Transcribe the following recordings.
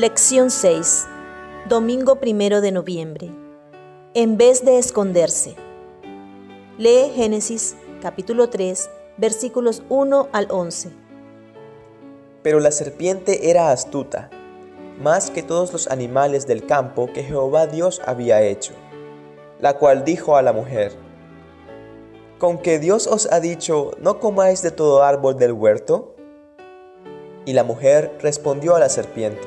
Lección 6. Domingo primero de noviembre. En vez de esconderse. Lee Génesis capítulo 3, versículos 1 al 11. Pero la serpiente era astuta, más que todos los animales del campo que Jehová Dios había hecho, la cual dijo a la mujer, ¿Con que Dios os ha dicho, no comáis de todo árbol del huerto? Y la mujer respondió a la serpiente,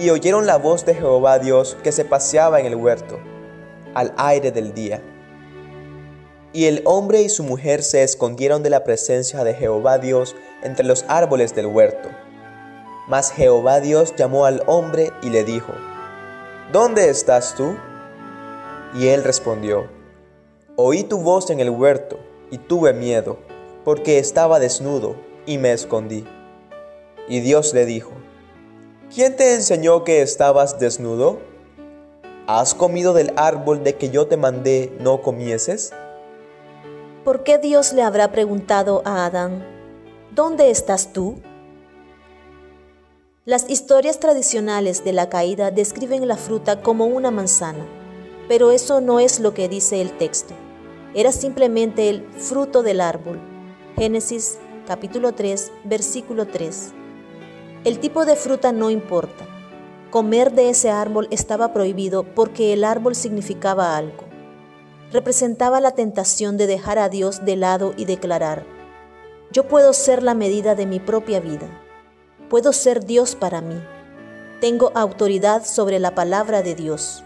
Y oyeron la voz de Jehová Dios que se paseaba en el huerto, al aire del día. Y el hombre y su mujer se escondieron de la presencia de Jehová Dios entre los árboles del huerto. Mas Jehová Dios llamó al hombre y le dijo, ¿Dónde estás tú? Y él respondió, Oí tu voz en el huerto y tuve miedo, porque estaba desnudo y me escondí. Y Dios le dijo, ¿quién te enseñó que estabas desnudo? ¿Has comido del árbol de que yo te mandé no comieses? ¿Por qué Dios le habrá preguntado a Adán, ¿dónde estás tú? Las historias tradicionales de la caída describen la fruta como una manzana, pero eso no es lo que dice el texto. Era simplemente el fruto del árbol. Génesis capítulo 3, versículo 3. El tipo de fruta no importa. Comer de ese árbol estaba prohibido porque el árbol significaba algo. Representaba la tentación de dejar a Dios de lado y declarar, yo puedo ser la medida de mi propia vida. Puedo ser Dios para mí. Tengo autoridad sobre la palabra de Dios.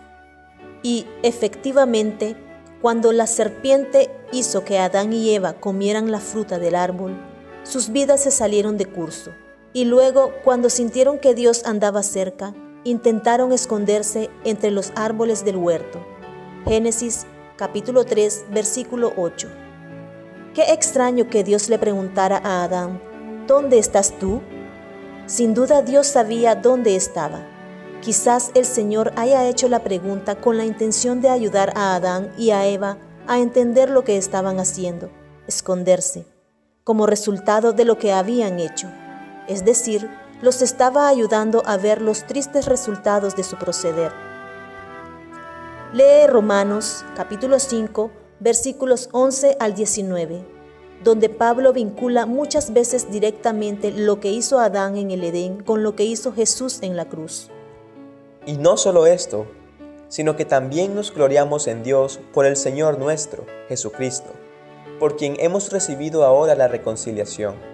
Y efectivamente, cuando la serpiente hizo que Adán y Eva comieran la fruta del árbol, sus vidas se salieron de curso. Y luego, cuando sintieron que Dios andaba cerca, intentaron esconderse entre los árboles del huerto. Génesis capítulo 3, versículo 8. Qué extraño que Dios le preguntara a Adán, ¿dónde estás tú? Sin duda Dios sabía dónde estaba. Quizás el Señor haya hecho la pregunta con la intención de ayudar a Adán y a Eva a entender lo que estaban haciendo, esconderse, como resultado de lo que habían hecho es decir, los estaba ayudando a ver los tristes resultados de su proceder. Lee Romanos capítulo 5 versículos 11 al 19, donde Pablo vincula muchas veces directamente lo que hizo Adán en el Edén con lo que hizo Jesús en la cruz. Y no solo esto, sino que también nos gloriamos en Dios por el Señor nuestro, Jesucristo, por quien hemos recibido ahora la reconciliación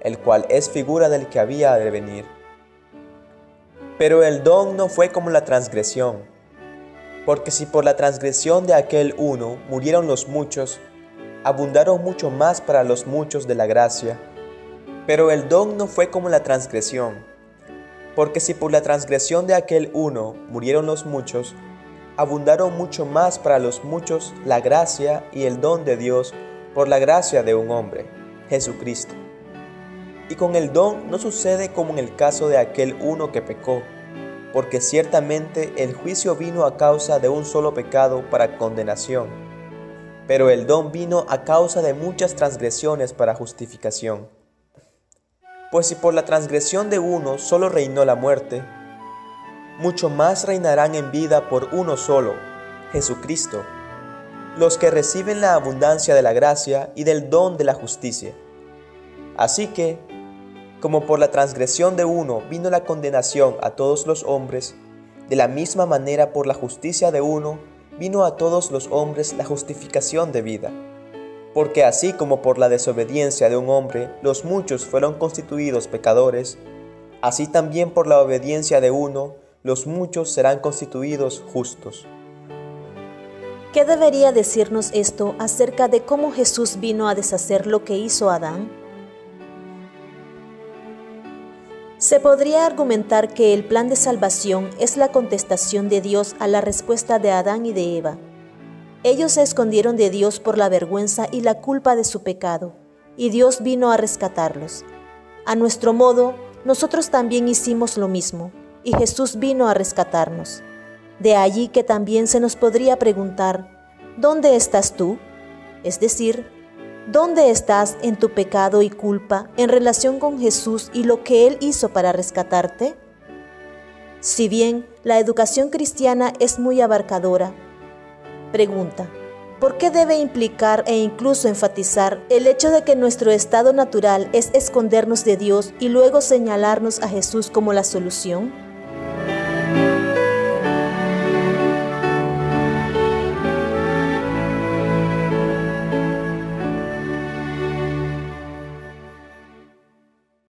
el cual es figura del que había de venir. Pero el don no fue como la transgresión, porque si por la transgresión de aquel uno murieron los muchos, abundaron mucho más para los muchos de la gracia. Pero el don no fue como la transgresión, porque si por la transgresión de aquel uno murieron los muchos, abundaron mucho más para los muchos la gracia y el don de Dios por la gracia de un hombre, Jesucristo. Y con el don no sucede como en el caso de aquel uno que pecó, porque ciertamente el juicio vino a causa de un solo pecado para condenación, pero el don vino a causa de muchas transgresiones para justificación. Pues si por la transgresión de uno solo reinó la muerte, mucho más reinarán en vida por uno solo, Jesucristo, los que reciben la abundancia de la gracia y del don de la justicia. Así que, como por la transgresión de uno vino la condenación a todos los hombres, de la misma manera por la justicia de uno vino a todos los hombres la justificación de vida. Porque así como por la desobediencia de un hombre los muchos fueron constituidos pecadores, así también por la obediencia de uno los muchos serán constituidos justos. ¿Qué debería decirnos esto acerca de cómo Jesús vino a deshacer lo que hizo Adán? Se podría argumentar que el plan de salvación es la contestación de Dios a la respuesta de Adán y de Eva. Ellos se escondieron de Dios por la vergüenza y la culpa de su pecado, y Dios vino a rescatarlos. A nuestro modo, nosotros también hicimos lo mismo, y Jesús vino a rescatarnos. De allí que también se nos podría preguntar, ¿dónde estás tú? Es decir, ¿Dónde estás en tu pecado y culpa en relación con Jesús y lo que Él hizo para rescatarte? Si bien la educación cristiana es muy abarcadora, pregunta, ¿por qué debe implicar e incluso enfatizar el hecho de que nuestro estado natural es escondernos de Dios y luego señalarnos a Jesús como la solución?